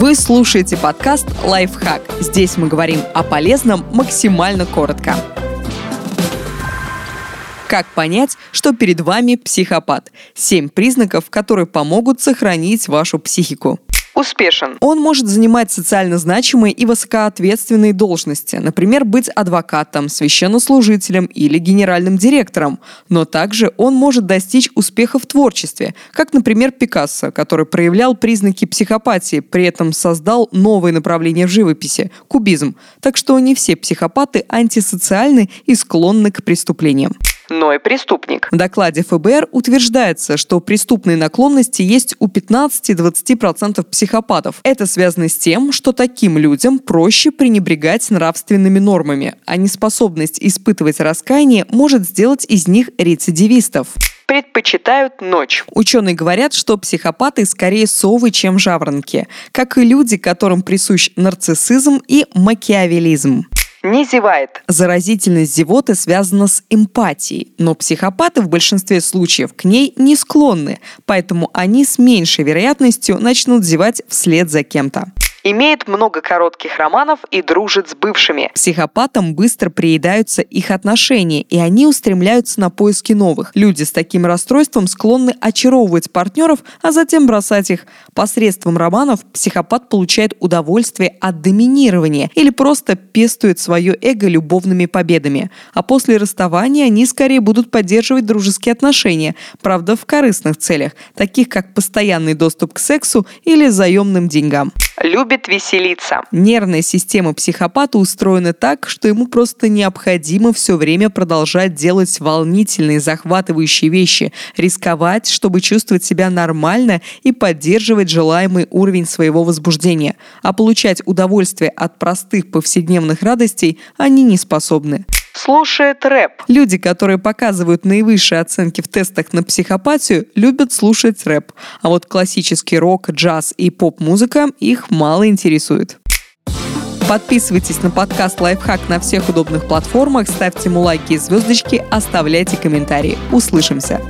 Вы слушаете подкаст «Лайфхак». Здесь мы говорим о полезном максимально коротко. Как понять, что перед вами психопат? Семь признаков, которые помогут сохранить вашу психику успешен. Он может занимать социально значимые и высокоответственные должности, например, быть адвокатом, священнослужителем или генеральным директором. Но также он может достичь успеха в творчестве, как, например, Пикассо, который проявлял признаки психопатии, при этом создал новое направление в живописи – кубизм. Так что не все психопаты антисоциальны и склонны к преступлениям но и преступник. В докладе ФБР утверждается, что преступные наклонности есть у 15-20% психопатов. Это связано с тем, что таким людям проще пренебрегать нравственными нормами, а неспособность испытывать раскаяние может сделать из них рецидивистов предпочитают ночь. Ученые говорят, что психопаты скорее совы, чем жаворонки, как и люди, которым присущ нарциссизм и макиавелизм не зевает. Заразительность зевоты связана с эмпатией, но психопаты в большинстве случаев к ней не склонны, поэтому они с меньшей вероятностью начнут зевать вслед за кем-то имеет много коротких романов и дружит с бывшими. Психопатам быстро приедаются их отношения, и они устремляются на поиски новых. Люди с таким расстройством склонны очаровывать партнеров, а затем бросать их. Посредством романов психопат получает удовольствие от доминирования или просто пестует свое эго любовными победами. А после расставания они скорее будут поддерживать дружеские отношения, правда в корыстных целях, таких как постоянный доступ к сексу или заемным деньгам любит веселиться. Нервная система психопата устроена так, что ему просто необходимо все время продолжать делать волнительные, захватывающие вещи, рисковать, чтобы чувствовать себя нормально и поддерживать желаемый уровень своего возбуждения. А получать удовольствие от простых повседневных радостей они не способны слушает рэп. Люди, которые показывают наивысшие оценки в тестах на психопатию, любят слушать рэп. А вот классический рок, джаз и поп-музыка их мало интересует. Подписывайтесь на подкаст «Лайфхак» на всех удобных платформах, ставьте ему лайки и звездочки, оставляйте комментарии. Услышимся!